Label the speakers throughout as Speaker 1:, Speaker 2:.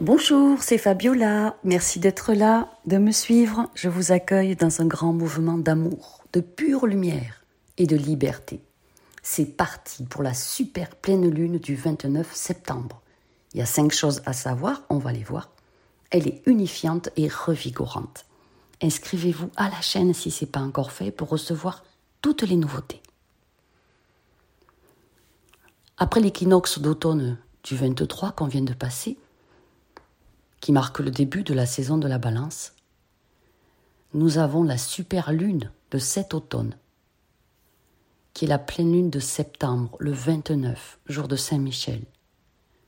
Speaker 1: Bonjour, c'est Fabiola. Merci d'être là, de me suivre. Je vous accueille dans un grand mouvement d'amour, de pure lumière et de liberté. C'est parti pour la super pleine lune du 29 septembre. Il y a cinq choses à savoir, on va les voir. Elle est unifiante et revigorante. Inscrivez-vous à la chaîne si ce n'est pas encore fait pour recevoir toutes les nouveautés. Après l'équinoxe d'automne du 23 qu'on vient de passer, qui marque le début de la saison de la balance, nous avons la super lune de cet automne, qui est la pleine lune de septembre, le 29, jour de Saint-Michel.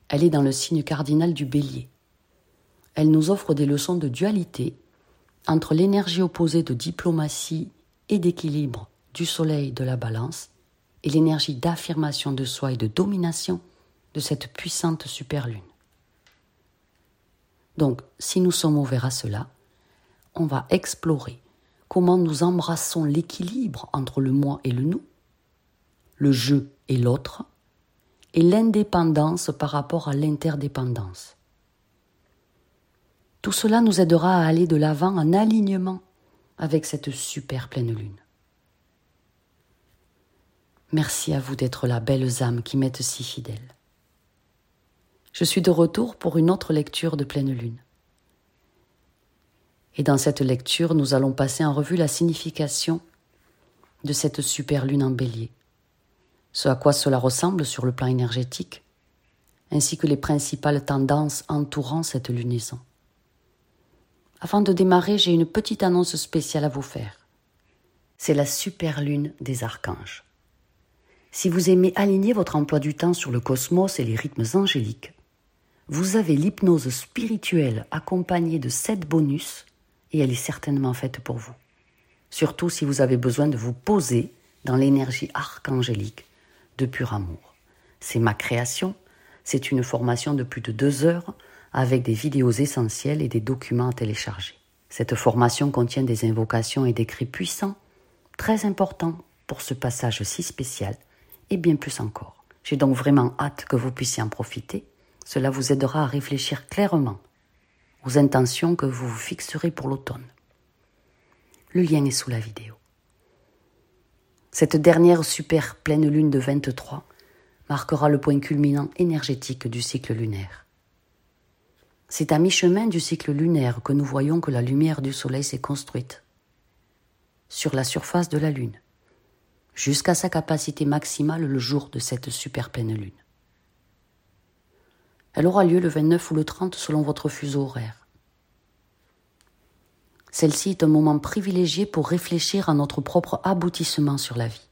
Speaker 1: Elle est dans le signe cardinal du bélier. Elle nous offre des leçons de dualité entre l'énergie opposée de diplomatie et d'équilibre du soleil de la balance et l'énergie d'affirmation de soi et de domination de cette puissante superlune. Donc, si nous sommes ouverts à cela, on va explorer comment nous embrassons l'équilibre entre le moi et le nous, le je et l'autre, et l'indépendance par rapport à l'interdépendance. Tout cela nous aidera à aller de l'avant en alignement avec cette super pleine lune. Merci à vous d'être la belle âme qui m'êtes si fidèle. Je suis de retour pour une autre lecture de pleine lune. Et dans cette lecture, nous allons passer en revue la signification de cette super lune en bélier, ce à quoi cela ressemble sur le plan énergétique, ainsi que les principales tendances entourant cette lunaison. Avant de démarrer, j'ai une petite annonce spéciale à vous faire. C'est la super lune des archanges. Si vous aimez aligner votre emploi du temps sur le cosmos et les rythmes angéliques, vous avez l'hypnose spirituelle accompagnée de sept bonus et elle est certainement faite pour vous. Surtout si vous avez besoin de vous poser dans l'énergie archangélique de pur amour. C'est ma création, c'est une formation de plus de deux heures avec des vidéos essentielles et des documents à télécharger. Cette formation contient des invocations et des cris puissants, très importants pour ce passage si spécial et bien plus encore. J'ai donc vraiment hâte que vous puissiez en profiter. Cela vous aidera à réfléchir clairement aux intentions que vous vous fixerez pour l'automne. Le lien est sous la vidéo. Cette dernière super pleine lune de 23 marquera le point culminant énergétique du cycle lunaire. C'est à mi-chemin du cycle lunaire que nous voyons que la lumière du Soleil s'est construite sur la surface de la Lune jusqu'à sa capacité maximale le jour de cette super pleine lune. Elle aura lieu le 29 ou le 30 selon votre fuseau horaire. Celle-ci est un moment privilégié pour réfléchir à notre propre aboutissement sur la vie.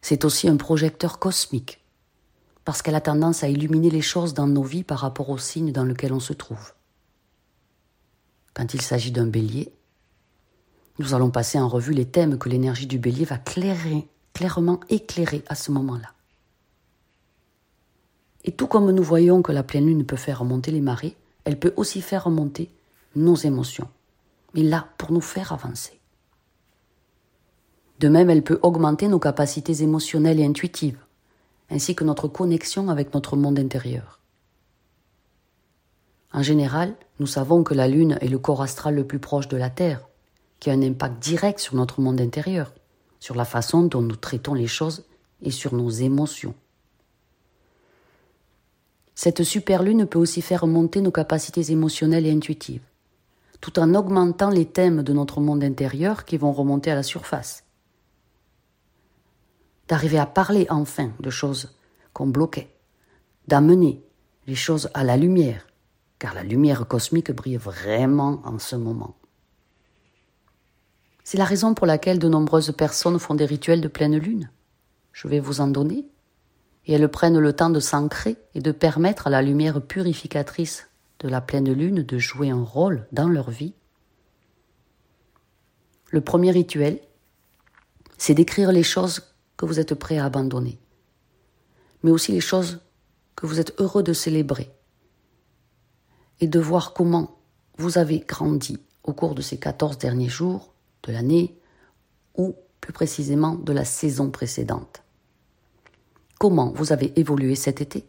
Speaker 1: C'est aussi un projecteur cosmique, parce qu'elle a tendance à illuminer les choses dans nos vies par rapport au signe dans lequel on se trouve. Quand il s'agit d'un bélier, nous allons passer en revue les thèmes que l'énergie du bélier va clairement éclairer à ce moment-là. Et tout comme nous voyons que la pleine lune peut faire remonter les marées, elle peut aussi faire remonter nos émotions, mais là pour nous faire avancer. De même, elle peut augmenter nos capacités émotionnelles et intuitives, ainsi que notre connexion avec notre monde intérieur. En général, nous savons que la Lune est le corps astral le plus proche de la Terre, qui a un impact direct sur notre monde intérieur, sur la façon dont nous traitons les choses et sur nos émotions. Cette super lune peut aussi faire monter nos capacités émotionnelles et intuitives, tout en augmentant les thèmes de notre monde intérieur qui vont remonter à la surface. D'arriver à parler enfin de choses qu'on bloquait, d'amener les choses à la lumière, car la lumière cosmique brille vraiment en ce moment. C'est la raison pour laquelle de nombreuses personnes font des rituels de pleine lune. Je vais vous en donner. Et elles prennent le temps de s'ancrer et de permettre à la lumière purificatrice de la pleine lune de jouer un rôle dans leur vie. Le premier rituel, c'est d'écrire les choses que vous êtes prêt à abandonner, mais aussi les choses que vous êtes heureux de célébrer et de voir comment vous avez grandi au cours de ces 14 derniers jours de l'année ou plus précisément de la saison précédente. Comment vous avez évolué cet été?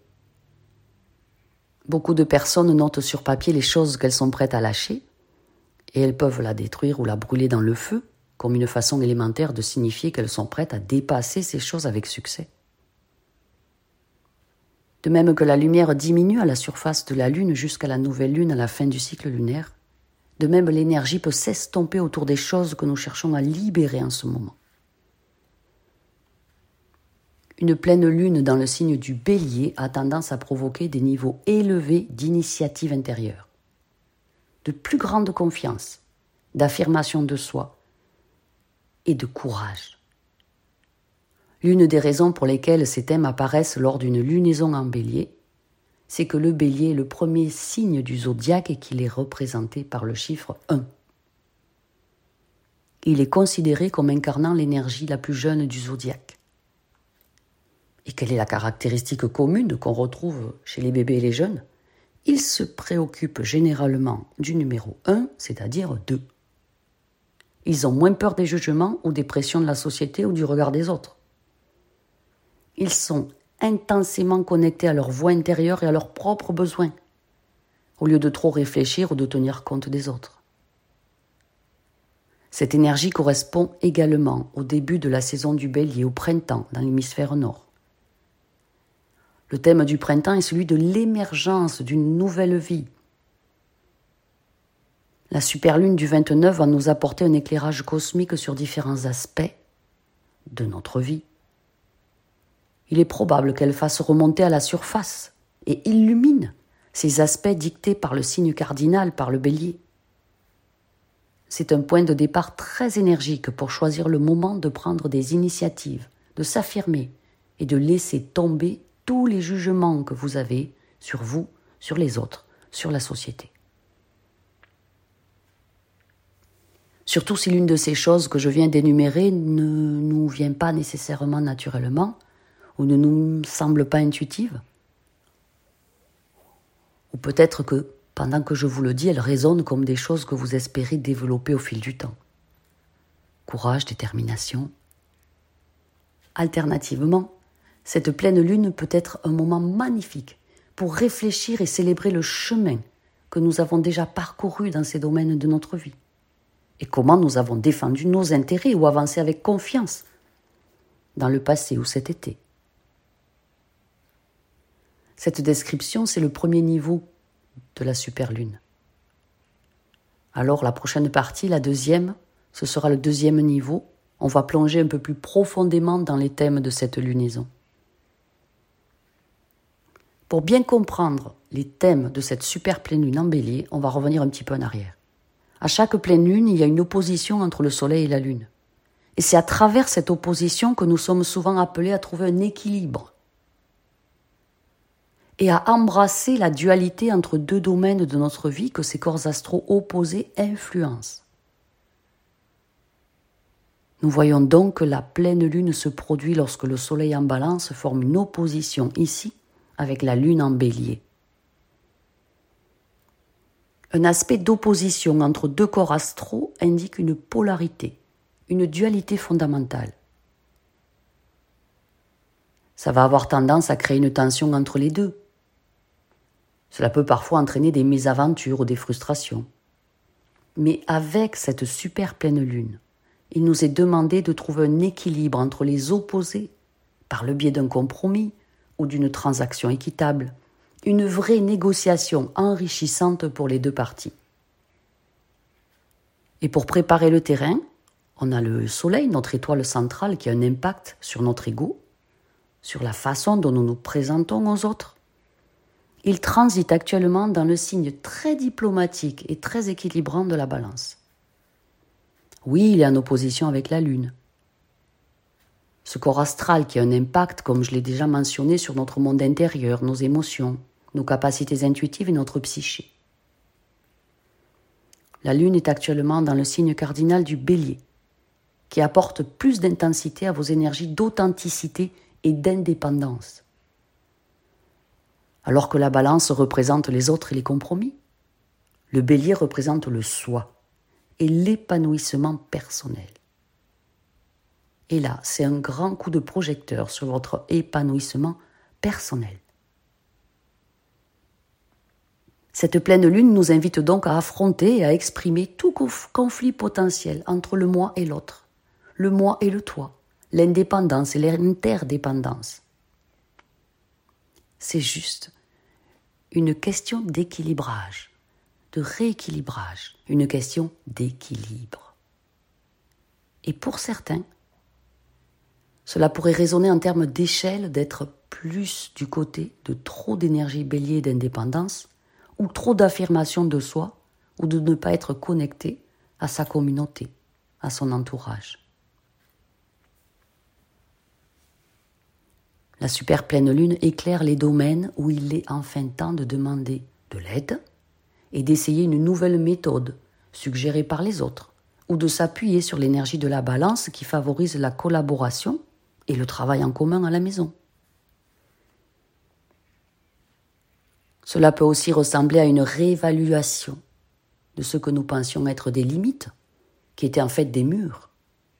Speaker 1: Beaucoup de personnes notent sur papier les choses qu'elles sont prêtes à lâcher, et elles peuvent la détruire ou la brûler dans le feu, comme une façon élémentaire de signifier qu'elles sont prêtes à dépasser ces choses avec succès. De même que la lumière diminue à la surface de la Lune jusqu'à la nouvelle Lune à la fin du cycle lunaire, de même l'énergie peut s'estomper autour des choses que nous cherchons à libérer en ce moment. Une pleine lune dans le signe du bélier a tendance à provoquer des niveaux élevés d'initiative intérieure, de plus grande confiance, d'affirmation de soi et de courage. L'une des raisons pour lesquelles ces thèmes apparaissent lors d'une lunaison en bélier, c'est que le bélier est le premier signe du zodiaque et qu'il est représenté par le chiffre 1. Il est considéré comme incarnant l'énergie la plus jeune du zodiaque. Et quelle est la caractéristique commune qu'on retrouve chez les bébés et les jeunes? Ils se préoccupent généralement du numéro 1, c'est-à-dire 2. Ils ont moins peur des jugements ou des pressions de la société ou du regard des autres. Ils sont intensément connectés à leur voix intérieure et à leurs propres besoins, au lieu de trop réfléchir ou de tenir compte des autres. Cette énergie correspond également au début de la saison du bélier au printemps dans l'hémisphère nord. Le thème du printemps est celui de l'émergence d'une nouvelle vie. La superlune du 29 va nous apporter un éclairage cosmique sur différents aspects de notre vie. Il est probable qu'elle fasse remonter à la surface et illumine ces aspects dictés par le signe cardinal, par le bélier. C'est un point de départ très énergique pour choisir le moment de prendre des initiatives, de s'affirmer et de laisser tomber tous les jugements que vous avez sur vous, sur les autres, sur la société. Surtout si l'une de ces choses que je viens d'énumérer ne nous vient pas nécessairement naturellement ou ne nous semble pas intuitive. Ou peut-être que, pendant que je vous le dis, elles résonnent comme des choses que vous espérez développer au fil du temps. Courage, détermination. Alternativement, cette pleine lune peut être un moment magnifique pour réfléchir et célébrer le chemin que nous avons déjà parcouru dans ces domaines de notre vie et comment nous avons défendu nos intérêts ou avancé avec confiance dans le passé ou cet été. Cette description, c'est le premier niveau de la superlune. Alors la prochaine partie, la deuxième, ce sera le deuxième niveau. On va plonger un peu plus profondément dans les thèmes de cette lunaison. Pour bien comprendre les thèmes de cette super pleine lune en on va revenir un petit peu en arrière. À chaque pleine lune, il y a une opposition entre le soleil et la lune. Et c'est à travers cette opposition que nous sommes souvent appelés à trouver un équilibre et à embrasser la dualité entre deux domaines de notre vie que ces corps astraux opposés influencent. Nous voyons donc que la pleine lune se produit lorsque le soleil en balance forme une opposition ici avec la lune en bélier. Un aspect d'opposition entre deux corps astraux indique une polarité, une dualité fondamentale. Ça va avoir tendance à créer une tension entre les deux. Cela peut parfois entraîner des mésaventures ou des frustrations. Mais avec cette super pleine lune, il nous est demandé de trouver un équilibre entre les opposés par le biais d'un compromis, ou d'une transaction équitable, une vraie négociation enrichissante pour les deux parties. Et pour préparer le terrain, on a le Soleil, notre étoile centrale, qui a un impact sur notre ego, sur la façon dont nous nous présentons aux autres. Il transite actuellement dans le signe très diplomatique et très équilibrant de la balance. Oui, il est en opposition avec la Lune, ce corps astral qui a un impact, comme je l'ai déjà mentionné, sur notre monde intérieur, nos émotions, nos capacités intuitives et notre psyché. La Lune est actuellement dans le signe cardinal du bélier, qui apporte plus d'intensité à vos énergies d'authenticité et d'indépendance. Alors que la balance représente les autres et les compromis, le bélier représente le soi et l'épanouissement personnel. Et là, c'est un grand coup de projecteur sur votre épanouissement personnel. Cette pleine lune nous invite donc à affronter et à exprimer tout conflit potentiel entre le moi et l'autre, le moi et le toi, l'indépendance et l'interdépendance. C'est juste une question d'équilibrage, de rééquilibrage, une question d'équilibre. Et pour certains, cela pourrait résonner en termes d'échelle d'être plus du côté de trop d'énergie bélier d'indépendance, ou trop d'affirmation de soi, ou de ne pas être connecté à sa communauté, à son entourage. La super pleine lune éclaire les domaines où il est enfin temps de demander de l'aide et d'essayer une nouvelle méthode suggérée par les autres, ou de s'appuyer sur l'énergie de la balance qui favorise la collaboration et le travail en commun à la maison. Cela peut aussi ressembler à une réévaluation de ce que nous pensions être des limites, qui étaient en fait des murs,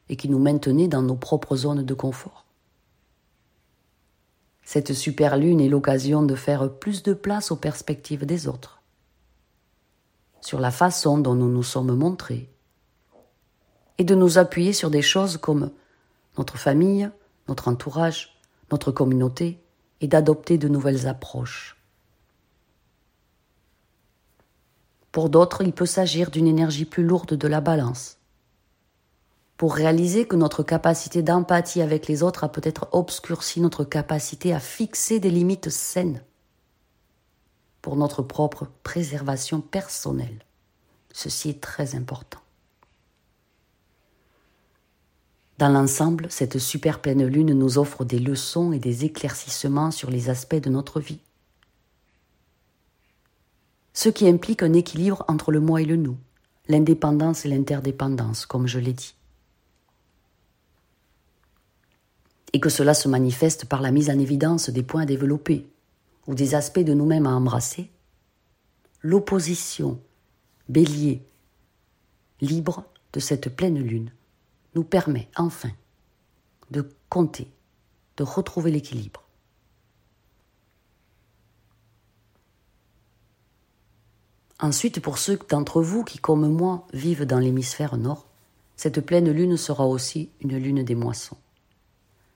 Speaker 1: et qui nous maintenaient dans nos propres zones de confort. Cette super lune est l'occasion de faire plus de place aux perspectives des autres, sur la façon dont nous nous sommes montrés, et de nous appuyer sur des choses comme notre famille, notre entourage, notre communauté, et d'adopter de nouvelles approches. Pour d'autres, il peut s'agir d'une énergie plus lourde de la balance. Pour réaliser que notre capacité d'empathie avec les autres a peut-être obscurci notre capacité à fixer des limites saines pour notre propre préservation personnelle. Ceci est très important. Dans l'ensemble, cette super pleine lune nous offre des leçons et des éclaircissements sur les aspects de notre vie ce qui implique un équilibre entre le moi et le nous, l'indépendance et l'interdépendance, comme je l'ai dit. Et que cela se manifeste par la mise en évidence des points à développer ou des aspects de nous-mêmes à embrasser, l'opposition bélier libre de cette pleine lune nous permet enfin de compter, de retrouver l'équilibre Ensuite, pour ceux d'entre vous qui, comme moi, vivent dans l'hémisphère nord, cette pleine lune sera aussi une lune des moissons.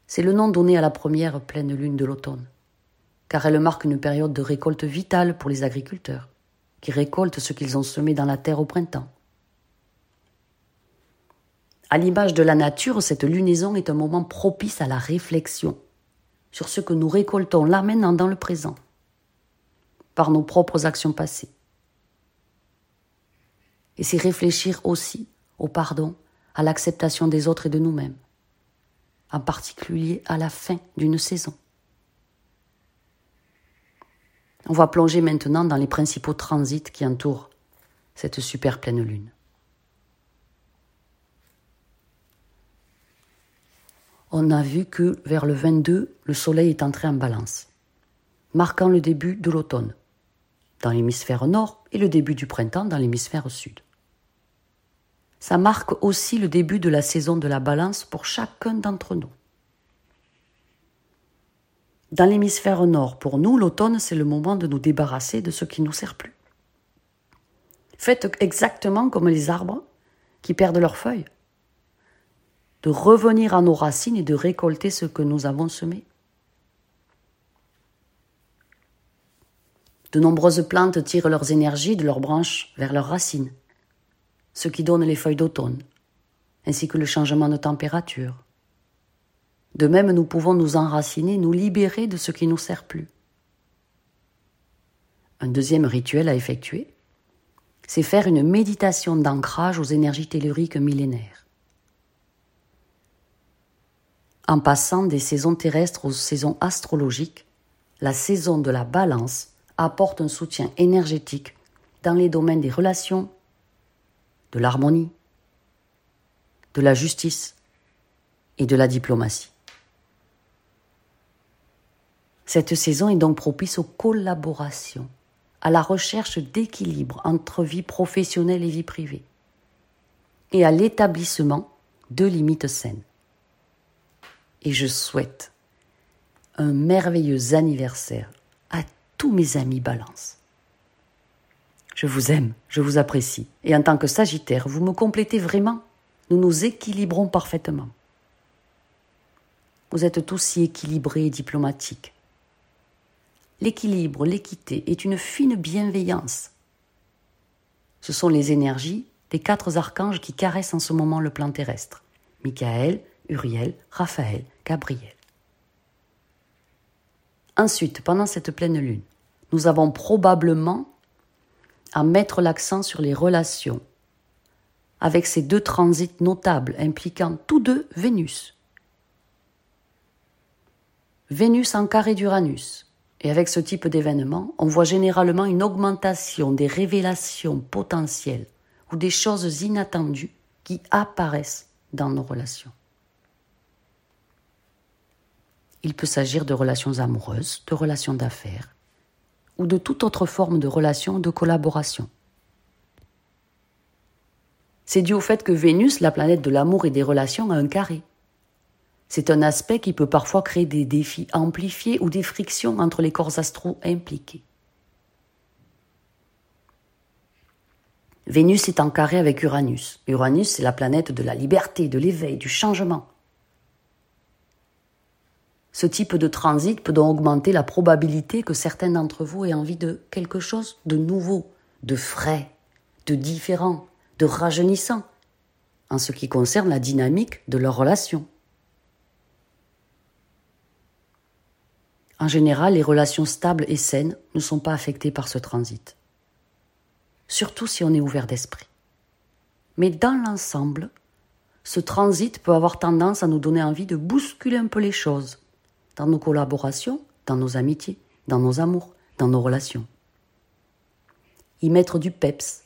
Speaker 1: C'est le nom donné à la première pleine lune de l'automne, car elle marque une période de récolte vitale pour les agriculteurs, qui récoltent ce qu'ils ont semé dans la terre au printemps. À l'image de la nature, cette lunaison est un moment propice à la réflexion sur ce que nous récoltons là maintenant dans le présent, par nos propres actions passées et c'est réfléchir aussi au pardon, à l'acceptation des autres et de nous-mêmes, en particulier à la fin d'une saison. On va plonger maintenant dans les principaux transits qui entourent cette super pleine lune. On a vu que vers le 22, le soleil est entré en balance, marquant le début de l'automne dans l'hémisphère nord et le début du printemps dans l'hémisphère sud. Ça marque aussi le début de la saison de la balance pour chacun d'entre nous. Dans l'hémisphère nord, pour nous, l'automne, c'est le moment de nous débarrasser de ce qui ne nous sert plus. Faites exactement comme les arbres qui perdent leurs feuilles, de revenir à nos racines et de récolter ce que nous avons semé. De nombreuses plantes tirent leurs énergies de leurs branches vers leurs racines, ce qui donne les feuilles d'automne, ainsi que le changement de température. De même, nous pouvons nous enraciner, nous libérer de ce qui nous sert plus. Un deuxième rituel à effectuer, c'est faire une méditation d'ancrage aux énergies telluriques millénaires. En passant des saisons terrestres aux saisons astrologiques, la saison de la balance apporte un soutien énergétique dans les domaines des relations, de l'harmonie, de la justice et de la diplomatie. Cette saison est donc propice aux collaborations, à la recherche d'équilibre entre vie professionnelle et vie privée, et à l'établissement de limites saines. Et je souhaite un merveilleux anniversaire tous mes amis balance. je vous aime, je vous apprécie. Et en tant que Sagittaire, vous me complétez vraiment. Nous nous équilibrons parfaitement. Vous êtes tous si équilibrés et diplomatiques. L'équilibre, l'équité est une fine bienveillance. Ce sont les énergies des quatre archanges qui caressent en ce moment le plan terrestre. Michael, Uriel, Raphaël, Gabriel. Ensuite, pendant cette pleine lune, nous avons probablement à mettre l'accent sur les relations, avec ces deux transits notables impliquant tous deux Vénus. Vénus en carré d'Uranus. Et avec ce type d'événement, on voit généralement une augmentation des révélations potentielles ou des choses inattendues qui apparaissent dans nos relations. Il peut s'agir de relations amoureuses, de relations d'affaires, ou de toute autre forme de relation de collaboration. C'est dû au fait que Vénus, la planète de l'amour et des relations, a un carré. C'est un aspect qui peut parfois créer des défis amplifiés ou des frictions entre les corps astraux impliqués. Vénus est en carré avec Uranus. Uranus, c'est la planète de la liberté, de l'éveil, du changement. Ce type de transit peut donc augmenter la probabilité que certains d'entre vous aient envie de quelque chose de nouveau, de frais, de différent, de rajeunissant, en ce qui concerne la dynamique de leur relation. En général, les relations stables et saines ne sont pas affectées par ce transit, surtout si on est ouvert d'esprit. Mais dans l'ensemble, ce transit peut avoir tendance à nous donner envie de bousculer un peu les choses dans nos collaborations, dans nos amitiés, dans nos amours, dans nos relations. Y mettre du peps.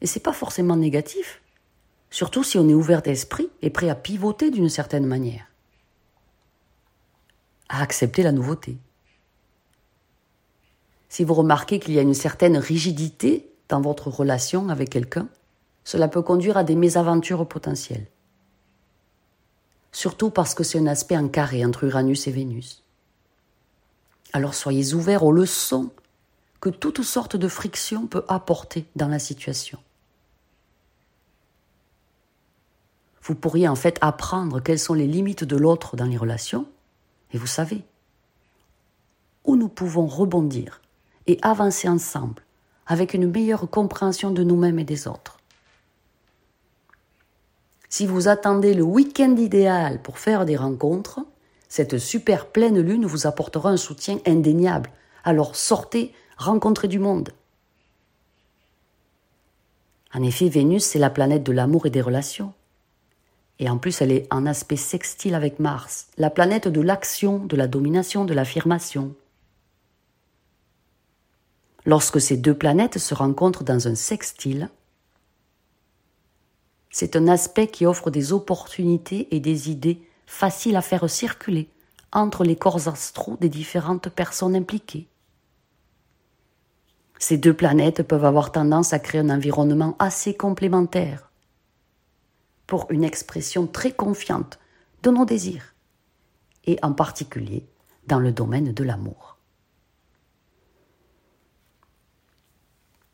Speaker 1: Et c'est pas forcément négatif, surtout si on est ouvert d'esprit et prêt à pivoter d'une certaine manière, à accepter la nouveauté. Si vous remarquez qu'il y a une certaine rigidité dans votre relation avec quelqu'un, cela peut conduire à des mésaventures potentielles surtout parce que c'est un aspect en carré entre Uranus et Vénus. Alors soyez ouverts aux leçons que toute sorte de friction peut apporter dans la situation. Vous pourriez en fait apprendre quelles sont les limites de l'autre dans les relations, et vous savez où nous pouvons rebondir et avancer ensemble avec une meilleure compréhension de nous-mêmes et des autres. Si vous attendez le week-end idéal pour faire des rencontres, cette super pleine lune vous apportera un soutien indéniable. Alors sortez, rencontrez du monde. En effet, Vénus, c'est la planète de l'amour et des relations. Et en plus, elle est en aspect sextile avec Mars, la planète de l'action, de la domination, de l'affirmation. Lorsque ces deux planètes se rencontrent dans un sextile, c'est un aspect qui offre des opportunités et des idées faciles à faire circuler entre les corps astraux des différentes personnes impliquées. Ces deux planètes peuvent avoir tendance à créer un environnement assez complémentaire pour une expression très confiante de nos désirs, et en particulier dans le domaine de l'amour.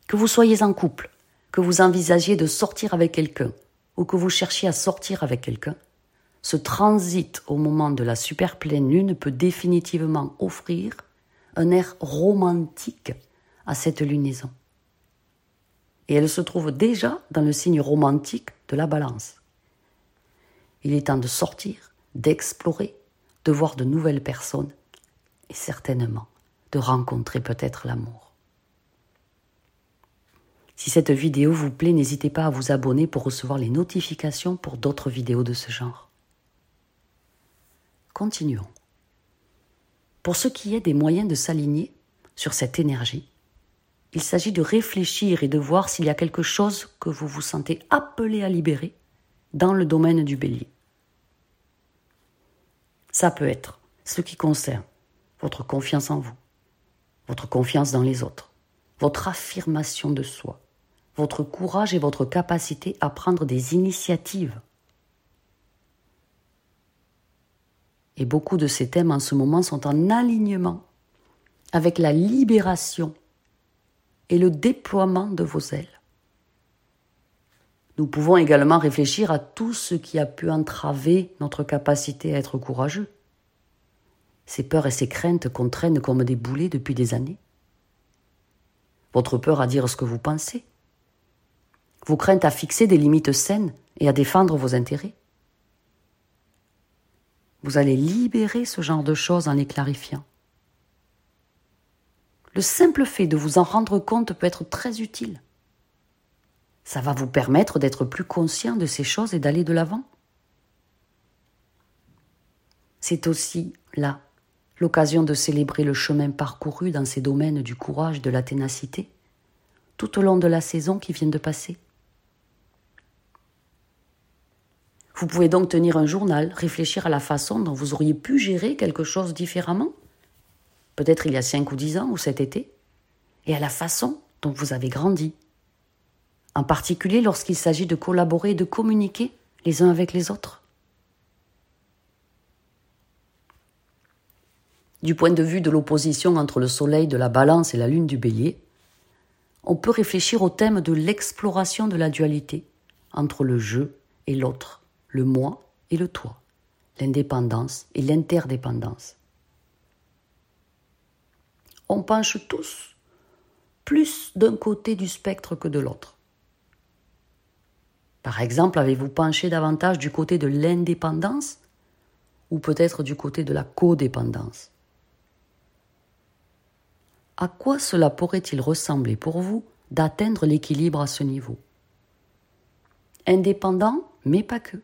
Speaker 1: Que vous soyez en couple, que vous envisagiez de sortir avec quelqu'un, ou que vous cherchiez à sortir avec quelqu'un, ce transit au moment de la super pleine lune peut définitivement offrir un air romantique à cette lunaison. Et elle se trouve déjà dans le signe romantique de la balance. Il est temps de sortir, d'explorer, de voir de nouvelles personnes et certainement de rencontrer peut-être l'amour. Si cette vidéo vous plaît, n'hésitez pas à vous abonner pour recevoir les notifications pour d'autres vidéos de ce genre. Continuons. Pour ce qui est des moyens de s'aligner sur cette énergie, il s'agit de réfléchir et de voir s'il y a quelque chose que vous vous sentez appelé à libérer dans le domaine du bélier. Ça peut être ce qui concerne votre confiance en vous, votre confiance dans les autres, votre affirmation de soi, votre courage et votre capacité à prendre des initiatives. Et beaucoup de ces thèmes en ce moment sont en alignement avec la libération et le déploiement de vos ailes. Nous pouvons également réfléchir à tout ce qui a pu entraver notre capacité à être courageux. Ces peurs et ces craintes qu'on traîne comme des boulets depuis des années. Votre peur à dire ce que vous pensez. Vos craintes à fixer des limites saines et à défendre vos intérêts. Vous allez libérer ce genre de choses en les clarifiant. Le simple fait de vous en rendre compte peut être très utile. Ça va vous permettre d'être plus conscient de ces choses et d'aller de l'avant. C'est aussi là l'occasion de célébrer le chemin parcouru dans ces domaines du courage, de la ténacité, tout au long de la saison qui vient de passer. Vous pouvez donc tenir un journal, réfléchir à la façon dont vous auriez pu gérer quelque chose différemment, peut-être il y a cinq ou dix ans ou cet été, et à la façon dont vous avez grandi, en particulier lorsqu'il s'agit de collaborer et de communiquer les uns avec les autres. Du point de vue de l'opposition entre le Soleil de la Balance et la Lune du Bélier, on peut réfléchir au thème de l'exploration de la dualité entre le je et l'autre, le moi et le toi, l'indépendance et l'interdépendance. On penche tous plus d'un côté du spectre que de l'autre. Par exemple, avez-vous penché davantage du côté de l'indépendance ou peut-être du côté de la codépendance? À quoi cela pourrait-il ressembler pour vous d'atteindre l'équilibre à ce niveau? Indépendant, mais pas que.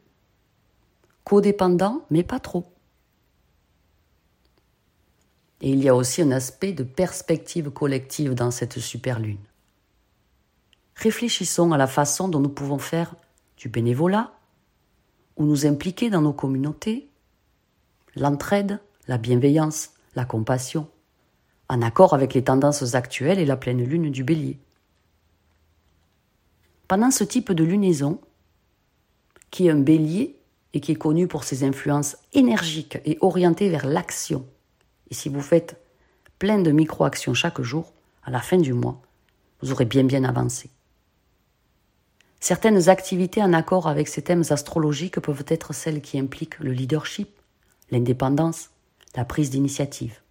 Speaker 1: Codépendant, mais pas trop. Et il y a aussi un aspect de perspective collective dans cette super lune. Réfléchissons à la façon dont nous pouvons faire du bénévolat, ou nous impliquer dans nos communautés, l'entraide, la bienveillance, la compassion, en accord avec les tendances actuelles et la pleine lune du bélier. Pendant ce type de lunaison, qui est un bélier et qui est connu pour ses influences énergiques et orientées vers l'action, et si vous faites plein de micro-actions chaque jour, à la fin du mois, vous aurez bien bien avancé. Certaines activités en accord avec ces thèmes astrologiques peuvent être celles qui impliquent le leadership, l'indépendance, la prise d'initiative.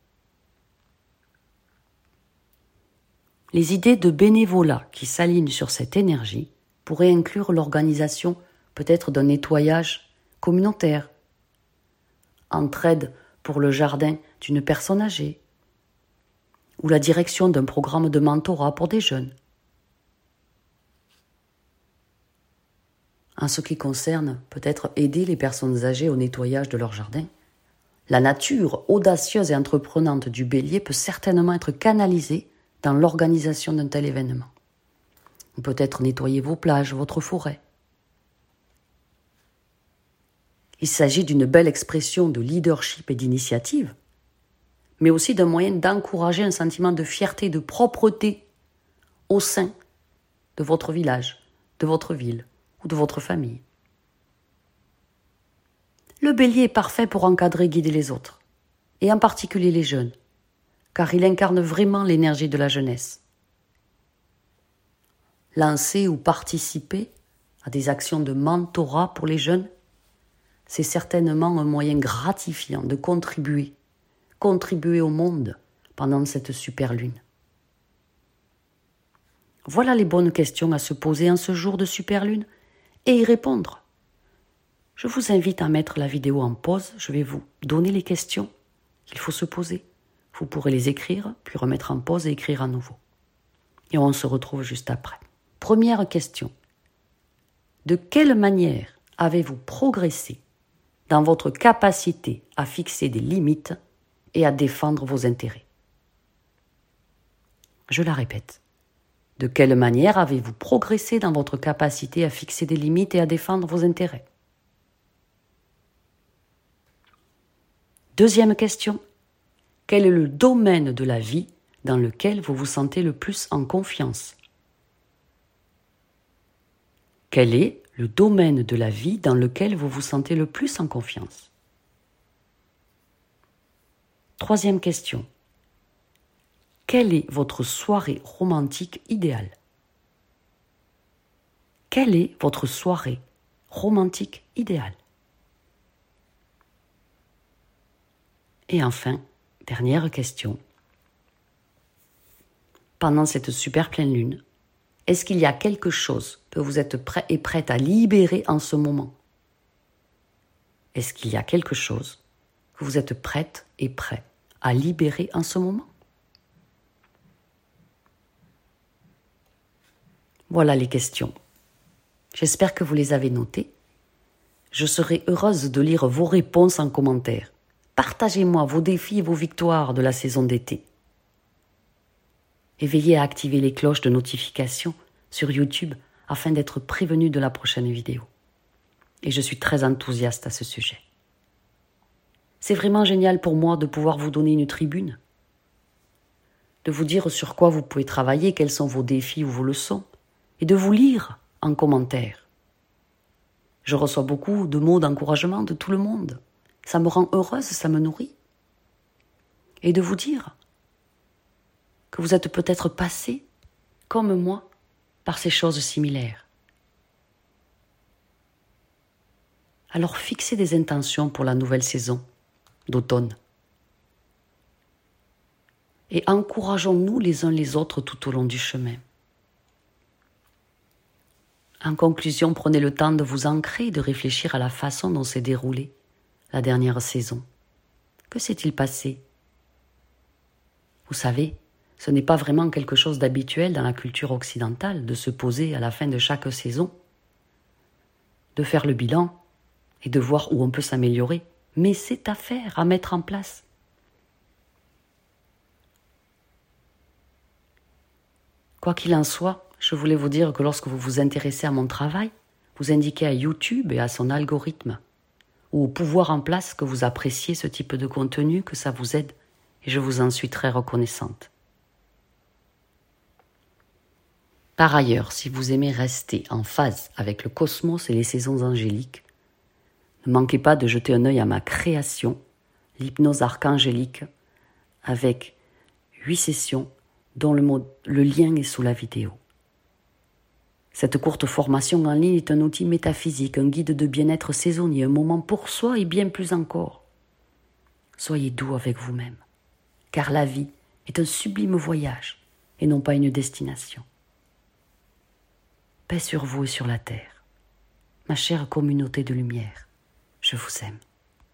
Speaker 1: Les idées de bénévolat qui s'alignent sur cette énergie pourraient inclure l'organisation peut-être d'un nettoyage communautaire, entraide pour le jardin d'une personne âgée, ou la direction d'un programme de mentorat pour des jeunes. en ce qui concerne peut-être aider les personnes âgées au nettoyage de leur jardin. La nature audacieuse et entreprenante du bélier peut certainement être canalisée dans l'organisation d'un tel événement. Peut-être nettoyer vos plages, votre forêt. Il s'agit d'une belle expression de leadership et d'initiative, mais aussi d'un moyen d'encourager un sentiment de fierté, de propreté au sein de votre village, de votre ville ou de votre famille. Le bélier est parfait pour encadrer et guider les autres, et en particulier les jeunes, car il incarne vraiment l'énergie de la jeunesse. Lancer ou participer à des actions de mentorat pour les jeunes, c'est certainement un moyen gratifiant de contribuer, contribuer au monde pendant cette super lune. Voilà les bonnes questions à se poser en ce jour de super lune et y répondre. Je vous invite à mettre la vidéo en pause, je vais vous donner les questions qu'il faut se poser. Vous pourrez les écrire, puis remettre en pause et écrire à nouveau. Et on se retrouve juste après. Première question. De quelle manière avez-vous progressé dans votre capacité à fixer des limites et à défendre vos intérêts Je la répète. De quelle manière avez-vous progressé dans votre capacité à fixer des limites et à défendre vos intérêts? Deuxième question. Quel est le domaine de la vie dans lequel vous vous sentez le plus en confiance? Quel est le domaine de la vie dans lequel vous vous sentez le plus en confiance Troisième question. quelle est votre soirée romantique idéale? Quelle est votre soirée romantique idéale? Et enfin, dernière question. Pendant cette super pleine lune, est-ce qu'il y a quelque chose que vous êtes prêt et prête à libérer en ce moment? Est-ce qu'il y a quelque chose que vous êtes prête et prêt à libérer en ce moment? Voilà les questions. J'espère que vous les avez notées. Je serai heureuse de lire vos réponses en commentaire. Partagez-moi vos défis et vos victoires de la saison d'été. Et veillez à activer les cloches de notification sur YouTube afin d'être prévenu de la prochaine vidéo. Et je suis très enthousiaste à ce sujet. C'est vraiment génial pour moi de pouvoir vous donner une tribune, de vous dire sur quoi vous pouvez travailler, quels sont vos défis ou vos leçons, et de vous lire en commentaire. Je reçois beaucoup de mots d'encouragement de tout le monde. Ça me rend heureuse, ça me nourrit. Et de vous dire que vous êtes peut-être passé, comme moi, par ces choses similaires. Alors fixez des intentions pour la nouvelle saison d'automne. Et encourageons-nous les uns les autres tout au long du chemin. En conclusion, prenez le temps de vous ancrer et de réfléchir à la façon dont s'est déroulée la dernière saison. Que s'est-il passé? Vous savez, ce n'est pas vraiment quelque chose d'habituel dans la culture occidentale de se poser à la fin de chaque saison, de faire le bilan et de voir où on peut s'améliorer, mais c'est à faire, à mettre en place. Quoi qu'il en soit, je voulais vous dire que lorsque vous vous intéressez à mon travail, vous indiquez à YouTube et à son algorithme ou au pouvoir en place que vous appréciez ce type de contenu, que ça vous aide, et je vous en suis très reconnaissante. Par ailleurs, si vous aimez rester en phase avec le cosmos et les saisons angéliques, ne manquez pas de jeter un œil à ma création, l'hypnose archangélique, avec huit sessions dont le, le lien est sous la vidéo. Cette courte formation en ligne est un outil métaphysique, un guide de bien-être saisonnier, un moment pour soi et bien plus encore. Soyez doux avec vous-même, car la vie est un sublime voyage et non pas une destination. Paix sur vous et sur la terre, ma chère communauté de lumière, je vous aime.